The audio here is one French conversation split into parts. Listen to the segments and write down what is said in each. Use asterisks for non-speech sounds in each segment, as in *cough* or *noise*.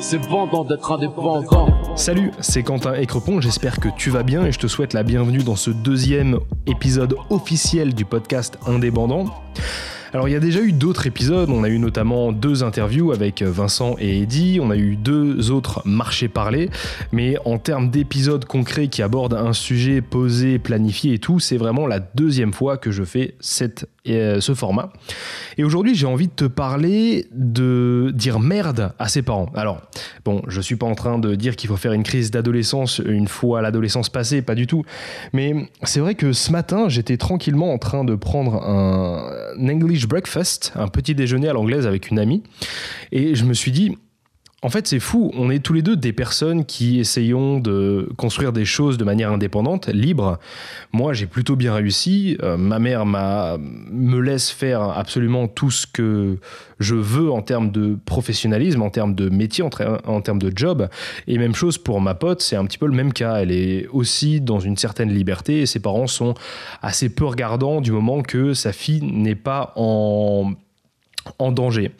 C'est vendant d'être indépendant. Salut, c'est Quentin Écrepont, j'espère que tu vas bien et je te souhaite la bienvenue dans ce deuxième épisode officiel du podcast Indépendant. Alors il y a déjà eu d'autres épisodes, on a eu notamment deux interviews avec Vincent et Eddy, on a eu deux autres marchés parlés, mais en termes d'épisodes concrets qui abordent un sujet posé, planifié et tout, c'est vraiment la deuxième fois que je fais cette, euh, ce format. Et aujourd'hui j'ai envie de te parler de dire merde à ses parents. Alors bon, je suis pas en train de dire qu'il faut faire une crise d'adolescence une fois l'adolescence passée, pas du tout, mais c'est vrai que ce matin j'étais tranquillement en train de prendre un, un English breakfast, un petit déjeuner à l'anglaise avec une amie. Et je me suis dit, en fait, c'est fou. On est tous les deux des personnes qui essayons de construire des choses de manière indépendante, libre. Moi, j'ai plutôt bien réussi. Euh, ma mère m'a, me laisse faire absolument tout ce que je veux en termes de professionnalisme, en termes de métier, en, termes de job. Et même chose pour ma pote, c'est un petit peu le même cas. Elle est aussi dans une certaine liberté et ses parents sont assez peu regardants du moment que sa fille n'est pas en, en danger.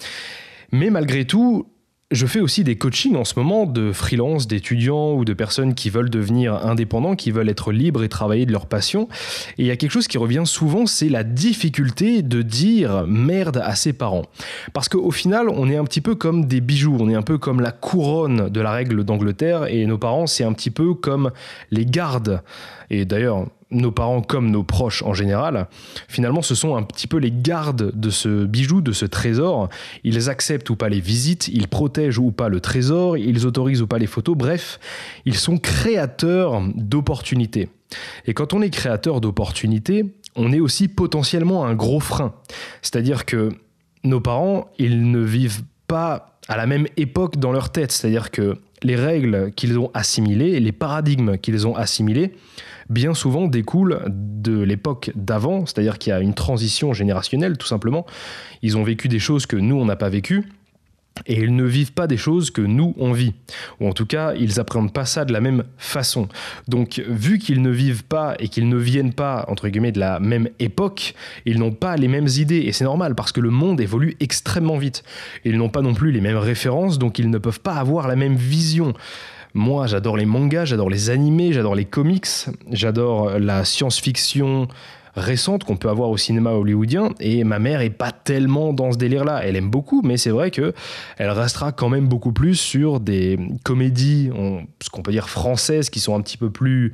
Mais malgré tout, je fais aussi des coachings en ce moment de freelance, d'étudiants ou de personnes qui veulent devenir indépendants, qui veulent être libres et travailler de leur passion. Et il y a quelque chose qui revient souvent, c'est la difficulté de dire merde à ses parents. Parce qu'au final, on est un petit peu comme des bijoux, on est un peu comme la couronne de la règle d'Angleterre et nos parents, c'est un petit peu comme les gardes. Et d'ailleurs, nos parents comme nos proches en général, finalement, ce sont un petit peu les gardes de ce bijou, de ce trésor. Ils acceptent ou pas les visites, ils protègent ou pas le trésor, ils autorisent ou pas les photos, bref, ils sont créateurs d'opportunités. Et quand on est créateur d'opportunités, on est aussi potentiellement un gros frein. C'est-à-dire que nos parents, ils ne vivent pas à la même époque dans leur tête. C'est-à-dire que les règles qu'ils ont assimilées, les paradigmes qu'ils ont assimilés, bien souvent découlent de l'époque d'avant, c'est-à-dire qu'il y a une transition générationnelle tout simplement. Ils ont vécu des choses que nous, on n'a pas vécues. Et ils ne vivent pas des choses que nous, on vit. Ou en tout cas, ils appréhendent pas ça de la même façon. Donc, vu qu'ils ne vivent pas et qu'ils ne viennent pas, entre guillemets, de la même époque, ils n'ont pas les mêmes idées. Et c'est normal, parce que le monde évolue extrêmement vite. Ils n'ont pas non plus les mêmes références, donc ils ne peuvent pas avoir la même vision. Moi, j'adore les mangas, j'adore les animés, j'adore les comics, j'adore la science-fiction récente qu'on peut avoir au cinéma hollywoodien et ma mère est pas tellement dans ce délire là elle aime beaucoup mais c'est vrai que elle restera quand même beaucoup plus sur des comédies ce qu'on peut dire françaises qui sont un petit peu plus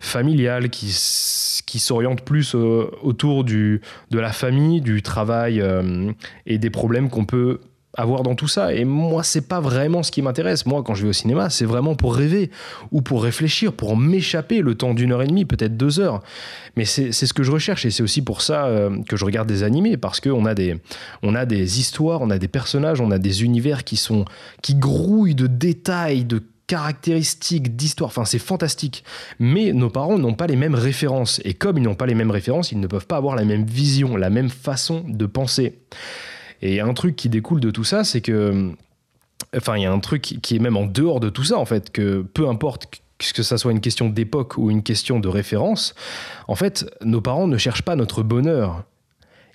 familiales qui qui s'orientent plus euh, autour de la famille du travail euh, et des problèmes qu'on peut avoir dans tout ça. Et moi, c'est pas vraiment ce qui m'intéresse. Moi, quand je vais au cinéma, c'est vraiment pour rêver ou pour réfléchir, pour m'échapper le temps d'une heure et demie, peut-être deux heures. Mais c'est ce que je recherche et c'est aussi pour ça euh, que je regarde des animés parce qu'on a des, on a des histoires, on a des personnages, on a des univers qui sont, qui grouillent de détails, de caractéristiques d'histoire, enfin c'est fantastique. Mais nos parents n'ont pas les mêmes références et comme ils n'ont pas les mêmes références, ils ne peuvent pas avoir la même vision, la même façon de penser. Et un truc qui découle de tout ça, c'est que. Enfin, il y a un truc qui est même en dehors de tout ça, en fait, que peu importe que ça soit une question d'époque ou une question de référence, en fait, nos parents ne cherchent pas notre bonheur.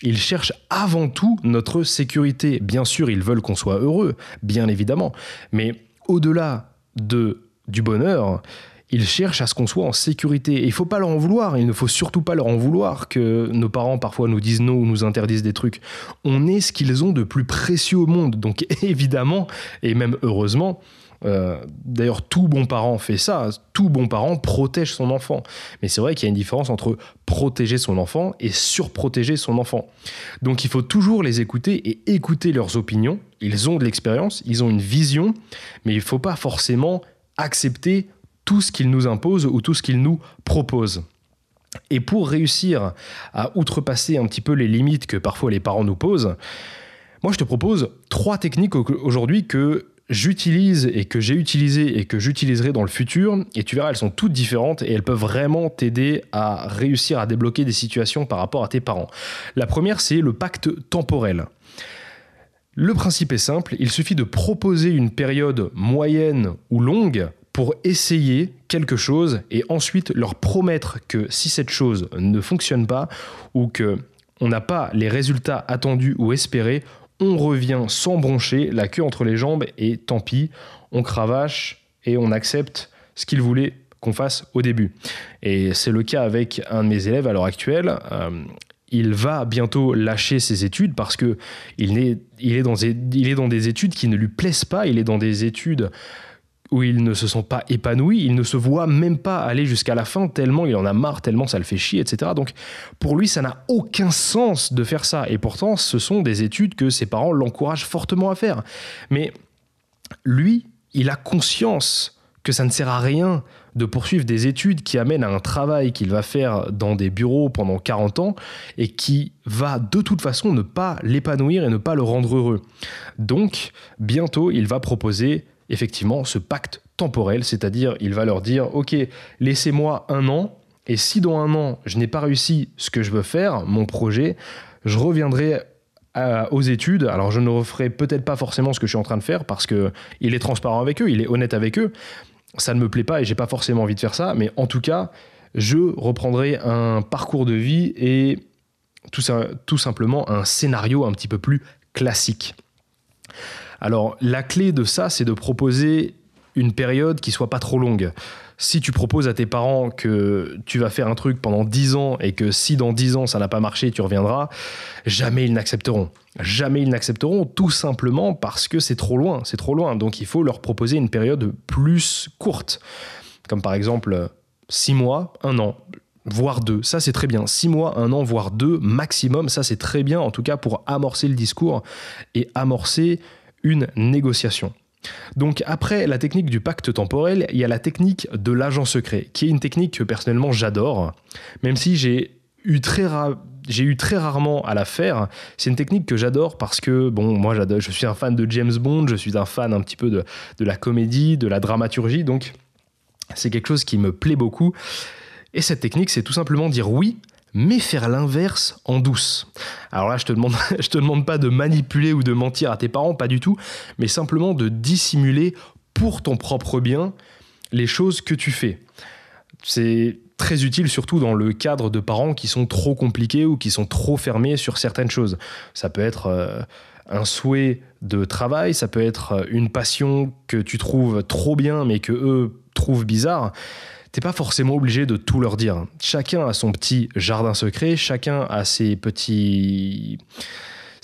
Ils cherchent avant tout notre sécurité. Bien sûr, ils veulent qu'on soit heureux, bien évidemment. Mais au-delà de, du bonheur, ils cherchent à ce qu'on soit en sécurité. Et il faut pas leur en vouloir. Il ne faut surtout pas leur en vouloir que nos parents parfois nous disent non ou nous interdisent des trucs. On est ce qu'ils ont de plus précieux au monde. Donc *laughs* évidemment, et même heureusement, euh, D'ailleurs, tout bon parent fait ça. Tout bon parent protège son enfant. Mais c'est vrai qu'il y a une différence entre protéger son enfant et surprotéger son enfant. Donc il faut toujours les écouter et écouter leurs opinions. Ils ont de l'expérience, ils ont une vision, mais il ne faut pas forcément accepter tout ce qu'il nous impose ou tout ce qu'il nous propose. Et pour réussir à outrepasser un petit peu les limites que parfois les parents nous posent, moi je te propose trois techniques aujourd'hui que j'utilise et que j'ai utilisées et que j'utiliserai dans le futur. Et tu verras, elles sont toutes différentes et elles peuvent vraiment t'aider à réussir à débloquer des situations par rapport à tes parents. La première, c'est le pacte temporel. Le principe est simple, il suffit de proposer une période moyenne ou longue pour essayer quelque chose et ensuite leur promettre que si cette chose ne fonctionne pas ou que on n'a pas les résultats attendus ou espérés, on revient sans broncher, la queue entre les jambes, et tant pis, on cravache et on accepte ce qu'il voulait qu'on fasse au début. Et c'est le cas avec un de mes élèves à l'heure actuelle. Euh, il va bientôt lâcher ses études parce que il est, il, est dans il est dans des études qui ne lui plaisent pas, il est dans des études où il ne se sent pas épanoui, il ne se voit même pas aller jusqu'à la fin tellement il en a marre, tellement ça le fait chier, etc. Donc pour lui, ça n'a aucun sens de faire ça. Et pourtant, ce sont des études que ses parents l'encouragent fortement à faire. Mais lui, il a conscience que ça ne sert à rien de poursuivre des études qui amènent à un travail qu'il va faire dans des bureaux pendant 40 ans et qui va de toute façon ne pas l'épanouir et ne pas le rendre heureux. Donc, bientôt, il va proposer effectivement ce pacte temporel, c'est-à-dire il va leur dire, ok, laissez-moi un an, et si dans un an, je n'ai pas réussi ce que je veux faire, mon projet, je reviendrai aux études. Alors je ne referai peut-être pas forcément ce que je suis en train de faire parce que il est transparent avec eux, il est honnête avec eux, ça ne me plaît pas et j'ai pas forcément envie de faire ça, mais en tout cas, je reprendrai un parcours de vie et tout, simplement un scénario un petit peu plus classique. Alors, la clé de ça, c'est de proposer une période qui soit pas trop longue. Si tu proposes à tes parents que tu vas faire un truc pendant 10 ans et que si dans 10 ans ça n'a pas marché, tu reviendras, jamais ils n'accepteront. Jamais ils n'accepteront tout simplement parce que c'est trop loin, c'est trop loin. Donc il faut leur proposer une période plus courte. Comme par exemple 6 mois, 1 an voire deux. Ça, c'est très bien. 6 mois, 1 an, voire 2 maximum. Ça, c'est très bien, en tout cas, pour amorcer le discours et amorcer une négociation. Donc après la technique du pacte temporel, il y a la technique de l'agent secret, qui est une technique que personnellement j'adore, même si j'ai eu très j'ai eu très rarement à la faire. C'est une technique que j'adore parce que, bon, moi, je suis un fan de James Bond, je suis un fan un petit peu de, de la comédie, de la dramaturgie, donc c'est quelque chose qui me plaît beaucoup. Et cette technique, c'est tout simplement dire oui mais faire l'inverse en douce. Alors là, je te demande, *laughs* je te demande pas de manipuler ou de mentir à tes parents, pas du tout, mais simplement de dissimuler pour ton propre bien les choses que tu fais. C'est très utile surtout dans le cadre de parents qui sont trop compliqués ou qui sont trop fermés sur certaines choses. Ça peut être euh, un souhait de travail, ça peut être euh, une passion que tu trouves trop bien mais que eux trouvent bizarre t'es pas forcément obligé de tout leur dire. Chacun a son petit jardin secret, chacun a ses petits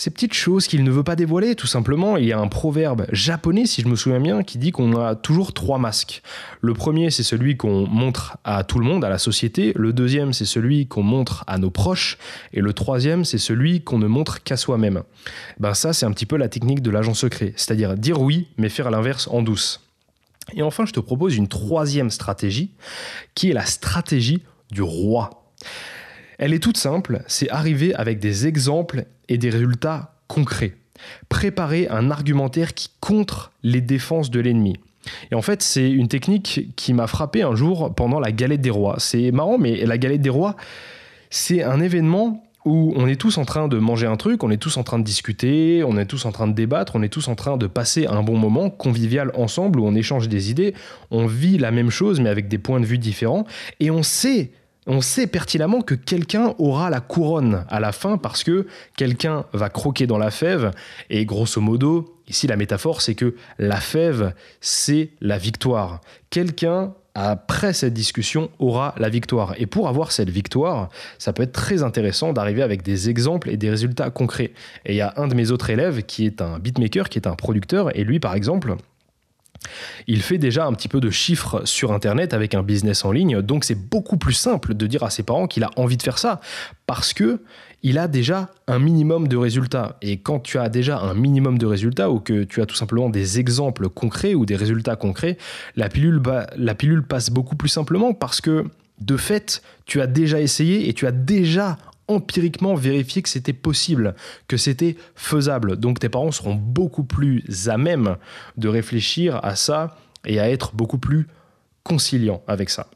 petites choses qu'il ne veut pas dévoiler, tout simplement. Il y a un proverbe japonais, si je me souviens bien, qui dit qu'on a toujours trois masques. Le premier, c'est celui qu'on montre à tout le monde, à la société. Le deuxième, c'est celui qu'on montre à nos proches. Et le troisième, c'est celui qu'on ne montre qu'à soi-même. Ben ça, c'est un petit peu la technique de l'agent secret. C'est-à-dire dire oui, mais faire l'inverse en douce. Et enfin, je te propose une troisième stratégie, qui est la stratégie du roi. Elle est toute simple, c'est arriver avec des exemples et des résultats concrets. Préparer un argumentaire qui contre les défenses de l'ennemi. Et en fait, c'est une technique qui m'a frappé un jour pendant la galette des rois. C'est marrant, mais la galette des rois, c'est un événement où on est tous en train de manger un truc, on est tous en train de discuter, on est tous en train de débattre, on est tous en train de passer un bon moment convivial ensemble où on échange des idées, on vit la même chose mais avec des points de vue différents et on sait on sait pertinemment que quelqu'un aura la couronne à la fin parce que quelqu'un va croquer dans la fève et grosso modo, ici la métaphore c'est que la fève c'est la victoire. Quelqu'un après cette discussion, aura la victoire. Et pour avoir cette victoire, ça peut être très intéressant d'arriver avec des exemples et des résultats concrets. Et il y a un de mes autres élèves qui est un beatmaker, qui est un producteur, et lui, par exemple, il fait déjà un petit peu de chiffres sur Internet avec un business en ligne, donc c'est beaucoup plus simple de dire à ses parents qu'il a envie de faire ça, parce que il a déjà un minimum de résultats. Et quand tu as déjà un minimum de résultats ou que tu as tout simplement des exemples concrets ou des résultats concrets, la pilule, la pilule passe beaucoup plus simplement parce que de fait, tu as déjà essayé et tu as déjà empiriquement vérifié que c'était possible, que c'était faisable. Donc tes parents seront beaucoup plus à même de réfléchir à ça et à être beaucoup plus conciliants avec ça.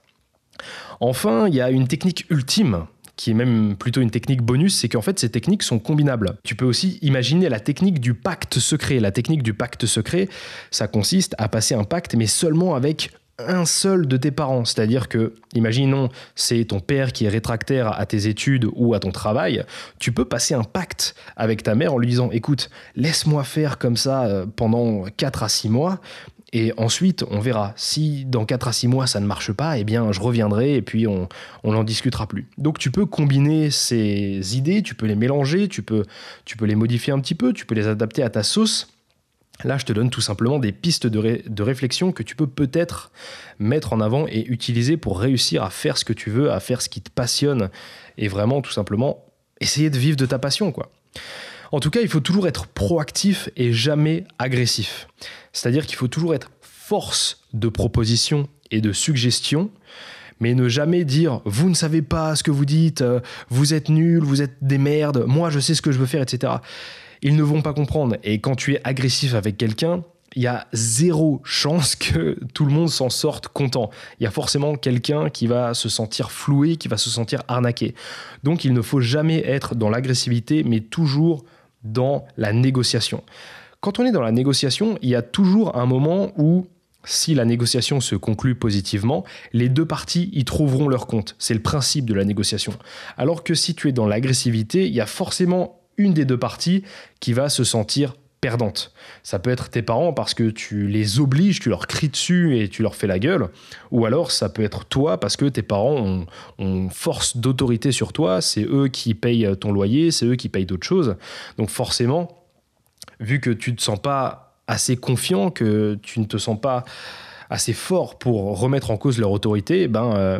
Enfin, il y a une technique ultime qui est même plutôt une technique bonus, c'est qu'en fait ces techniques sont combinables. Tu peux aussi imaginer la technique du pacte secret. La technique du pacte secret, ça consiste à passer un pacte mais seulement avec un seul de tes parents. C'est-à-dire que, imaginons, c'est ton père qui est rétractaire à tes études ou à ton travail, tu peux passer un pacte avec ta mère en lui disant, écoute, laisse-moi faire comme ça euh, pendant 4 à 6 mois, et ensuite, on verra. Si dans 4 à 6 mois ça ne marche pas, eh bien je reviendrai et puis on n'en discutera plus. Donc tu peux combiner ces idées, tu peux les mélanger, tu peux, tu peux les modifier un petit peu, tu peux les adapter à ta sauce. Là, je te donne tout simplement des pistes de, de réflexion que tu peux peut-être mettre en avant et utiliser pour réussir à faire ce que tu veux, à faire ce qui te passionne et vraiment tout simplement essayer de vivre de ta passion, quoi. En tout cas, il faut toujours être proactif et jamais agressif. C'est-à-dire qu'il faut toujours être force de proposition et de suggestion, mais ne jamais dire vous ne savez pas ce que vous dites, euh, vous êtes nul, vous êtes des merdes, moi je sais ce que je veux faire, etc. Ils ne vont pas comprendre. Et quand tu es agressif avec quelqu'un, il y a zéro chance *laughs* que tout le monde s'en sorte content. Il y a forcément quelqu'un qui va se sentir floué, qui va se sentir arnaqué. Donc il ne faut jamais être dans l'agressivité, mais toujours dans la négociation. Quand on est dans la négociation, il y a toujours un moment où si la négociation se conclut positivement, les deux parties y trouveront leur compte. C'est le principe de la négociation. Alors que si tu es dans l'agressivité, il y a forcément une des deux parties qui va se sentir perdante. Ça peut être tes parents parce que tu les obliges, tu leur cries dessus et tu leur fais la gueule. Ou alors ça peut être toi parce que tes parents ont, force d'autorité sur toi, c'est eux qui payent ton loyer, c'est eux qui payent d'autres choses. Donc forcément, vu que tu ne te sens pas assez confiant, que tu ne te sens pas assez fort pour remettre en cause leur autorité, eh ben, euh,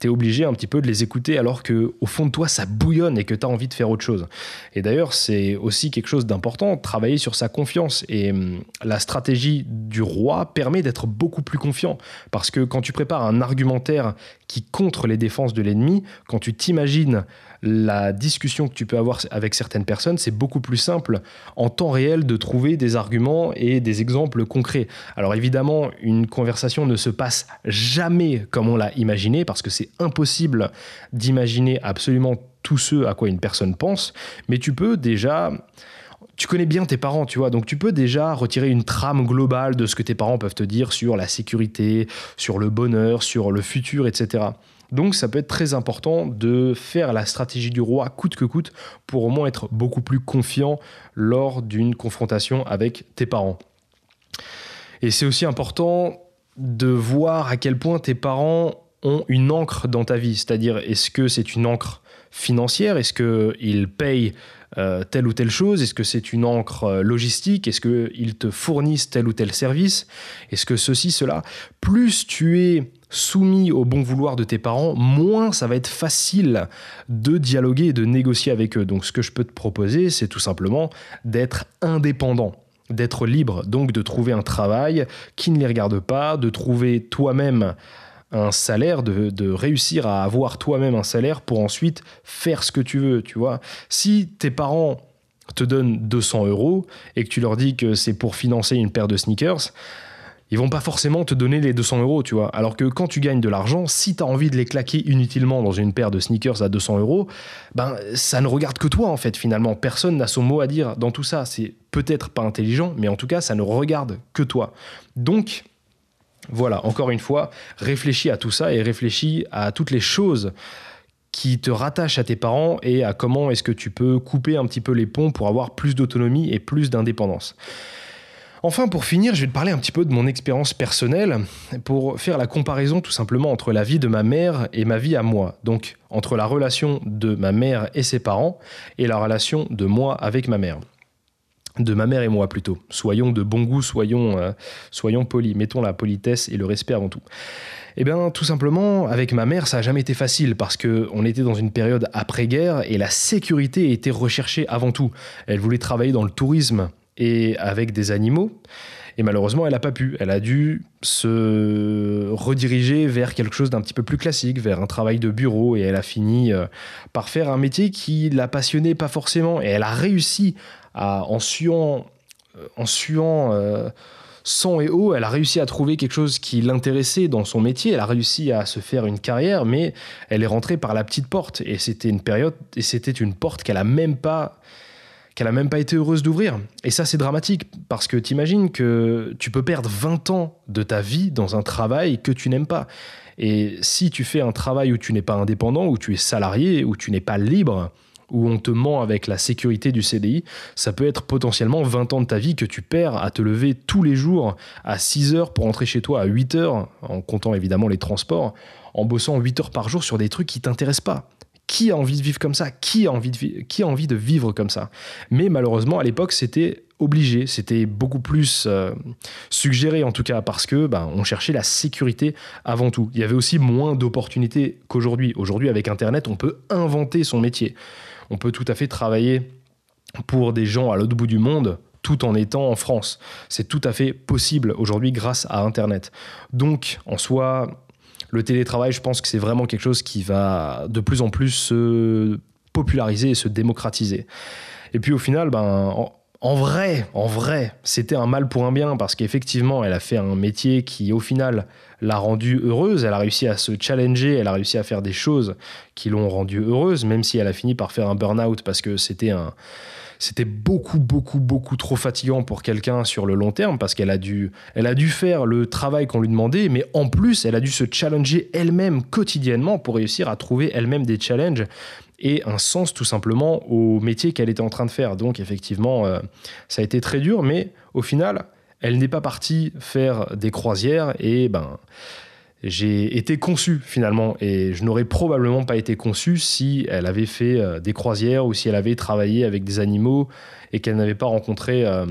tu es obligé un petit peu de les écouter alors que au fond de toi, ça bouillonne et que tu as envie de faire autre chose. Et d'ailleurs, c'est aussi quelque chose d'important, travailler sur sa confiance. Et hum, la stratégie du roi permet d'être beaucoup plus confiant. Parce que quand tu prépares un argumentaire qui contre les défenses de l'ennemi, quand tu t'imagines la discussion que tu peux avoir avec certaines personnes, c'est beaucoup plus simple en temps réel de trouver des arguments et des exemples concrets. Alors évidemment, une conversation ne se passe jamais comme on l'a imaginé, parce que c'est impossible d'imaginer absolument tout ce à quoi une personne pense, mais tu peux déjà tu connais bien tes parents, tu vois, donc tu peux déjà retirer une trame globale de ce que tes parents peuvent te dire sur la sécurité, sur le bonheur, sur le futur, etc. Donc ça peut être très important de faire la stratégie du roi coûte que coûte pour au moins être beaucoup plus confiant lors d'une confrontation avec tes parents. Et c'est aussi important de voir à quel point tes parents ont une encre dans ta vie, c'est-à-dire est-ce que c'est une encre financière, est-ce qu'ils payent euh, telle ou telle chose? Est-ce que c'est une encre euh, logistique? Est-ce qu'ils te fournissent tel ou tel service? Est-ce que ceci, cela? Plus tu es soumis au bon vouloir de tes parents, moins ça va être facile de dialoguer et de négocier avec eux. Donc ce que je peux te proposer, c'est tout simplement d'être indépendant d'être libre, donc de trouver un travail qui ne les regarde pas, de trouver toi-même un salaire, de, réussir à avoir toi-même un salaire pour ensuite faire ce que tu veux, tu vois. Si tes parents te donnent 200 euros et que tu leur dis que c'est pour financer une paire de sneakers, ils vont pas forcément te donner les 200 euros, tu vois. Alors que quand tu gagnes de l'argent, si tu as envie de les claquer inutilement dans une paire de sneakers à 200 euros, ben ça ne regarde que toi en fait finalement. Personne n'a son mot à dire dans tout ça. C'est peut-être pas intelligent, mais en tout cas ça ne regarde que toi. Donc voilà, encore une fois, réfléchis à tout ça et réfléchis à toutes les choses qui te rattachent à tes parents et à comment est-ce que tu peux couper un petit peu les ponts pour avoir plus d'autonomie et plus d'indépendance. Enfin, pour finir, je vais te parler un petit peu de mon expérience personnelle pour faire la comparaison tout simplement entre la vie de ma mère et ma vie à moi. Donc, entre la relation de ma mère et ses parents et la relation de moi avec ma mère de ma mère et moi plutôt. Soyons de bon goût, soyons, euh, soyons polis, mettons la politesse et le respect avant tout. Eh bien, tout simplement, avec ma mère, ça n'a jamais été facile parce qu'on était dans une période après-guerre et la sécurité était recherchée avant tout. Elle voulait travailler dans le tourisme et avec des animaux. Et malheureusement, elle n'a pas pu. Elle a dû se rediriger vers quelque chose d'un petit peu plus classique, vers un travail de bureau. Et elle a fini euh, par faire un métier qui la passionnait pas forcément. Et elle a réussi en suant, euh, en euh, sang et eau, elle a réussi à trouver quelque chose qui l'intéressait dans son métier. Elle a réussi à se faire une carrière, mais elle est rentrée par la petite porte. Et c'était une période, et c'était une porte qu'elle a même pas qu'elle a même pas été heureuse d'ouvrir. Et ça, c'est dramatique parce que t'imagines que tu peux perdre 20 ans de ta vie dans un travail que tu n'aimes pas. Et si tu fais un travail où tu n'es pas indépendant, où tu es salarié, où tu n'es pas libre, où on te ment avec la sécurité du CDI, ça peut être potentiellement 20 ans de ta vie que tu perds à te lever tous les jours à 6 heures pour rentrer chez toi à 8 heures, en comptant évidemment les transports, en bossant 8 heures par jour sur des trucs qui t'intéressent pas. Qui a envie de vivre comme ça qui a, envie de qui a envie de vivre comme ça Mais malheureusement, à l'époque, c'était obligé, c'était beaucoup plus euh, suggéré en tout cas parce que ben, on cherchait la sécurité avant tout. Il y avait aussi moins d'opportunités qu'aujourd'hui. Aujourd'hui, avec Internet, on peut inventer son métier. On peut tout à fait travailler pour des gens à l'autre bout du monde tout en étant en France. C'est tout à fait possible aujourd'hui grâce à Internet. Donc, en soi, le télétravail, je pense que c'est vraiment quelque chose qui va de plus en plus se populariser et se démocratiser. Et puis au final, ben, en, vrai, en vrai, c'était un mal pour un bien parce qu'effectivement, elle a fait un métier qui, au final, l'a rendue heureuse. Elle a réussi à se challenger, elle a réussi à faire des choses qui l'ont rendue heureuse, même si elle a fini par faire un burn-out parce que c'était un, c'était beaucoup, beaucoup, beaucoup trop fatigant pour quelqu'un sur le long terme parce qu'elle a dû, elle a dû faire le travail qu'on lui demandait, mais en plus, elle a dû se challenger elle-même quotidiennement pour réussir à trouver elle-même des challenges et un sens tout simplement au métier qu'elle était en train de faire. Donc effectivement, euh, ça a été très dur, mais au final, elle n'est pas partie faire des croisières et ben j'ai été conçu finalement et je n'aurais probablement pas été conçu si elle avait fait euh, des croisières ou si elle avait travaillé avec des animaux et qu'elle n'avait pas rencontré euh,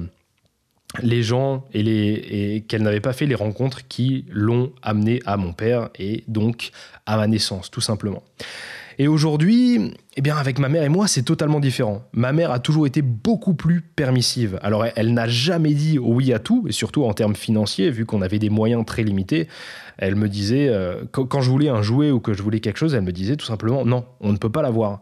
les gens et, et qu'elle n'avait pas fait les rencontres qui l'ont amené à mon père et donc à ma naissance tout simplement. Et aujourd'hui, eh bien, avec ma mère et moi, c'est totalement différent. Ma mère a toujours été beaucoup plus permissive. Alors, elle, n'a jamais dit oui à tout, et surtout en termes financiers, vu qu'on avait des moyens très limités. Elle me disait, euh, quand, je voulais un jouet ou que je voulais quelque chose, elle me disait tout simplement non, on ne peut pas l'avoir.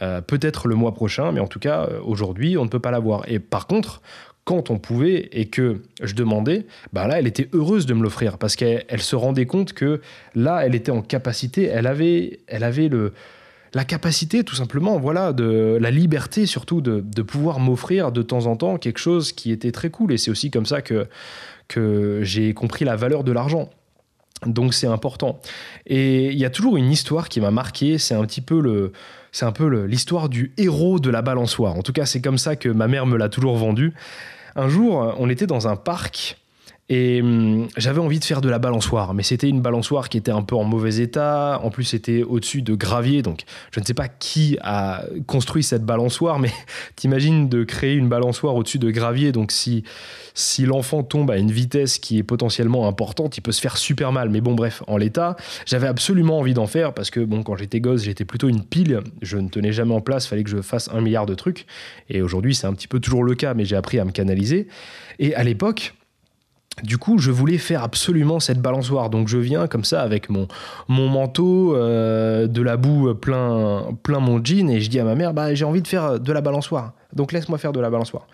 Euh, peut-être le mois prochain, mais en tout cas, euh, aujourd'hui, on ne peut pas l'avoir. Et par contre, quand on pouvait et que je demandais, bah là, elle était heureuse de me l'offrir parce qu'elle se rendait compte que là, elle était en capacité, elle avait, elle avait le, la capacité, tout simplement, voilà, de la liberté surtout de, de pouvoir m'offrir de temps en temps quelque chose qui était très cool. Et c'est aussi comme ça que, que j'ai compris la valeur de l'argent. Donc c'est important. Et il y a toujours une histoire qui m'a marqué, c'est un petit peu le, c'est un peu l'histoire du héros de la balançoire. En tout cas, c'est comme ça que ma mère me l'a toujours vendu. Un jour, on était dans un parc et hum, j'avais envie de faire de la balançoire, mais c'était une balançoire qui était un peu en mauvais état. En plus, c'était au-dessus de gravier, donc je ne sais pas qui a construit cette balançoire, mais *laughs* t'imagines de créer une balançoire au-dessus de gravier. Donc si si l'enfant tombe à une vitesse qui est potentiellement importante, il peut se faire super mal. Mais bon, bref, en l'état, j'avais absolument envie d'en faire parce que bon, quand j'étais gosse, j'étais plutôt une pile. Je ne tenais jamais en place. Fallait que je fasse un milliard de trucs. Et aujourd'hui, c'est un petit peu toujours le cas, mais j'ai appris à me canaliser. Et à l'époque du coup, je voulais faire absolument cette balançoire. Donc, je viens comme ça avec mon, mon manteau, euh, de la boue plein, plein mon jean, et je dis à ma mère bah, J'ai envie de faire de la balançoire. Donc, laisse-moi faire de la balançoire.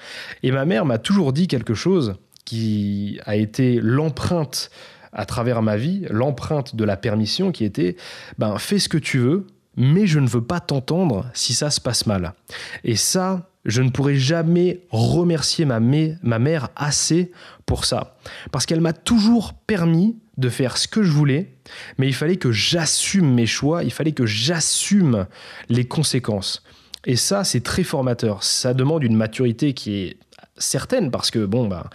Et ma mère m'a toujours dit quelque chose qui a été l'empreinte à travers ma vie, l'empreinte de la permission qui était ben, Fais ce que tu veux, mais je ne veux pas t'entendre si ça se passe mal. Et ça, je ne pourrai jamais remercier ma, mère assez pour ça. Parce qu'elle m'a toujours permis de faire ce que je voulais, mais il fallait que j'assume mes choix, il fallait que j'assume les conséquences. Et ça, c'est très formateur. Ça demande une maturité qui est certaine parce que, bon, bah,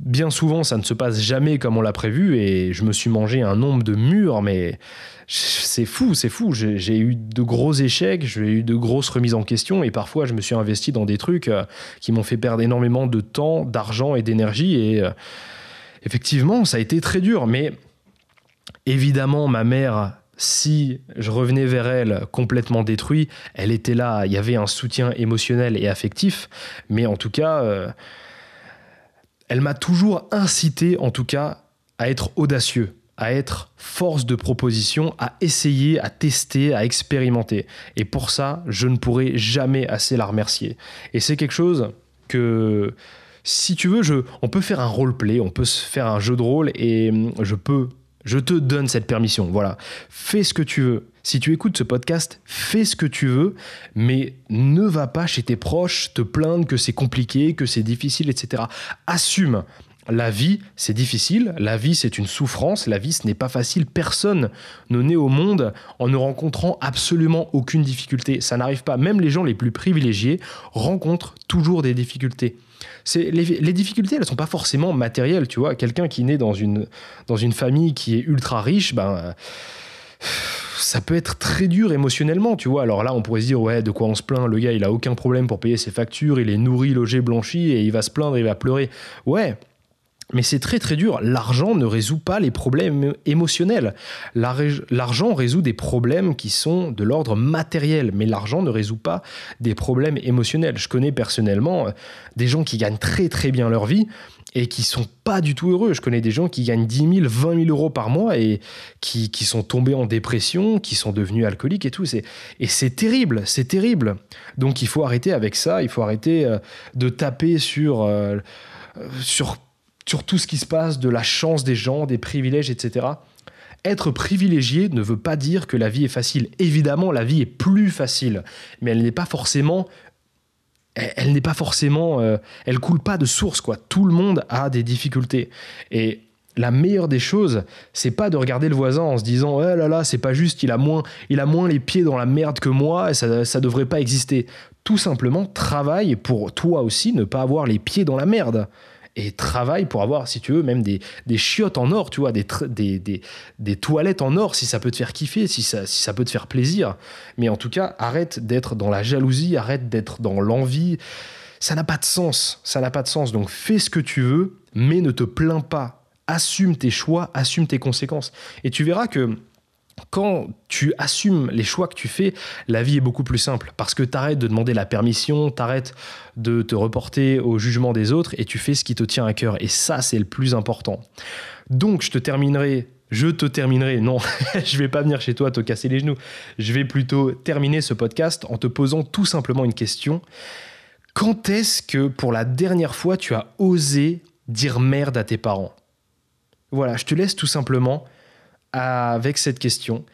bien souvent, ça ne se passe jamais comme on l'a prévu et je me suis mangé un nombre de murs, mais c'est fou, c'est fou. J'ai eu de gros échecs, j'ai eu de grosses remises en question et parfois je me suis investi dans des trucs euh, qui m'ont fait perdre énormément de temps, d'argent et d'énergie et euh, effectivement, ça a été très dur. Mais évidemment, ma mère si je revenais vers elle complètement détruit, elle était là, il y avait un soutien émotionnel et affectif, mais en tout cas, euh, elle m'a toujours incité, en tout cas, à être audacieux, à être force de proposition, à essayer, à tester, à expérimenter. Et pour ça, je ne pourrai jamais assez la remercier. Et c'est quelque chose que, si tu veux, on peut faire un roleplay, on peut faire un jeu de rôle et hum, je peux Je te donne cette permission. Voilà. Fais ce que tu veux. Si tu écoutes ce podcast, fais ce que tu veux, mais ne va pas chez tes proches te plaindre que c'est compliqué, que c'est difficile, etc. Assume. La vie, c'est difficile, la vie, c'est une souffrance, la vie, ce n'est pas facile. Personne ne naît au monde en ne rencontrant absolument aucune difficulté. Ça n'arrive pas. Même les gens les plus privilégiés rencontrent toujours des difficultés. Les, les, difficultés, elles ne sont pas forcément matérielles, tu vois. Quelqu'un qui naît dans une, dans une famille qui est ultra riche, ben ça peut être très dur émotionnellement, tu vois. Alors là, on pourrait se dire, ouais, de quoi on se plaint Le gars, il a aucun problème pour payer ses factures, il est nourri, logé, blanchi, et il va se plaindre, il va pleurer. Ouais, mais c'est très très dur. L'argent ne résout pas les problèmes émotionnels. L'argent résout des problèmes qui sont de l'ordre matériel, mais l'argent ne résout pas des problèmes émotionnels. Je connais personnellement euh, des gens qui gagnent très très bien leur vie et qui sont pas du tout heureux. Je connais des gens qui gagnent 10 000, 20 000 euros par mois et qui, sont tombés en dépression, qui sont devenus alcooliques et tout. Et c'est terrible, c'est terrible. Donc il faut arrêter avec ça, il faut arrêter euh, de taper sur... Euh, sur sur tout ce qui se passe, de la chance des gens, des privilèges, etc. Être privilégié ne veut pas dire que la vie est facile. Évidemment, la vie est plus facile, mais elle n'est pas forcément elle, n'est pas forcément euh, elle coule pas de source quoi. Tout le monde a des difficultés et la meilleure des choses, c'est pas de regarder le voisin en se disant oh là là, c'est pas juste, il a moins il a moins les pieds dans la merde que moi, et ça ça devrait pas exister. Tout simplement travaille pour toi aussi ne pas avoir les pieds dans la merde et travaille pour avoir, si tu veux, même des, des chiottes en or, tu vois, des, des, des, toilettes en or, si ça peut te faire kiffer, si ça, si ça peut te faire plaisir. Mais en tout cas, arrête d'être dans la jalousie, arrête d'être dans l'envie. Ça n'a pas de sens, ça n'a pas de sens. Donc fais ce que tu veux, mais ne te plains pas. Assume tes choix, assume tes conséquences. Et tu verras que quand tu assumes les choix que tu fais, la vie est beaucoup plus simple parce que tu arrêtes de demander la permission, tu arrêtes de te reporter au jugement des autres et tu fais ce qui te tient à cœur. Et ça, c'est le plus important. Donc, je te terminerai je te terminerai. Non, *laughs* je vais pas venir chez toi te casser les genoux. Je vais plutôt terminer ce podcast en te posant tout simplement une question. Quand est-ce que pour la dernière fois tu as osé dire merde à tes parents? Voilà, je te laisse tout simplement avec cette question.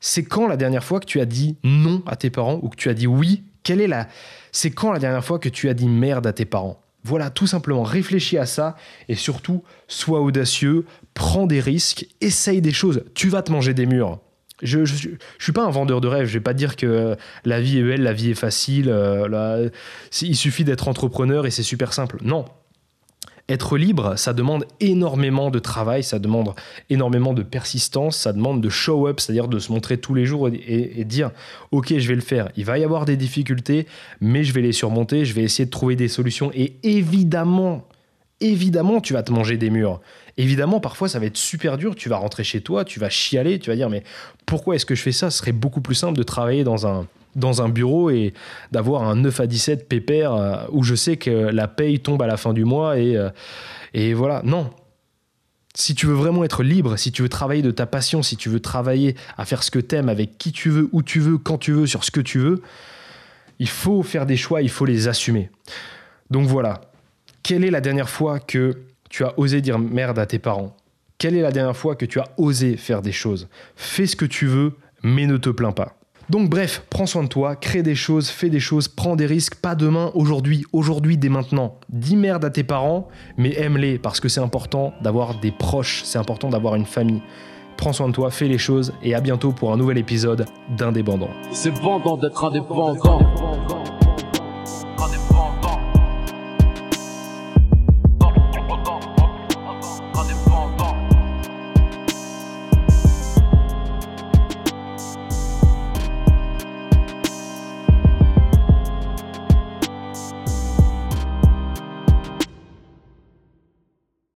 C'est quand la dernière fois que tu as dit non à tes parents ou que tu as dit oui? Quelle est la C'est quand la dernière fois que tu as dit merde à tes parents? Voilà, tout simplement, réfléchis à ça et surtout, sois audacieux, prends des risques, essaye des choses. Tu vas te manger des murs. Je, ne suis pas un vendeur de rêve. Je vais pas dire que la vie est belle, la vie est facile. Euh, il suffit d'être entrepreneur et c'est super simple. Non, être libre, ça demande énormément de travail, ça demande énormément de persistance, ça demande de show up, c'est-à-dire de se montrer tous les jours et, dire ok je vais le faire. Il va y avoir des difficultés, mais je vais les surmonter, je vais essayer de trouver des solutions et évidemment, évidemment tu vas te manger des murs. Évidemment, parfois ça va être super dur, tu vas rentrer chez toi, tu vas chialer, tu vas dire mais pourquoi est-ce que je fais ça? Ce serait beaucoup plus simple de travailler dans un dans un bureau et d'avoir un 9 à 17 pépère euh, où je sais que la paye tombe à la fin du mois et, euh, et voilà. Non. Si tu veux vraiment être libre, si tu veux travailler de ta passion, si tu veux travailler à faire ce que tu aimes avec qui tu veux, où tu veux, quand tu veux, sur ce que tu veux, il faut faire des choix, il faut les assumer. Donc voilà. Quelle est la dernière fois que tu as osé dire merde à tes parents? Quelle est la dernière fois que tu as osé faire des choses? Fais ce que tu veux, mais ne te plains pas. Donc bref, prends soin de toi, crée des choses, fais des choses, prends des risques, pas demain, aujourd'hui, aujourd'hui, dès maintenant. Dis merde à tes parents, mais aime-les parce que c'est important d'avoir des proches, c'est important d'avoir une famille. Prends soin de toi, fais les choses et à bientôt pour un nouvel épisode d'Indépendant. C'est vendant d'être indépendant.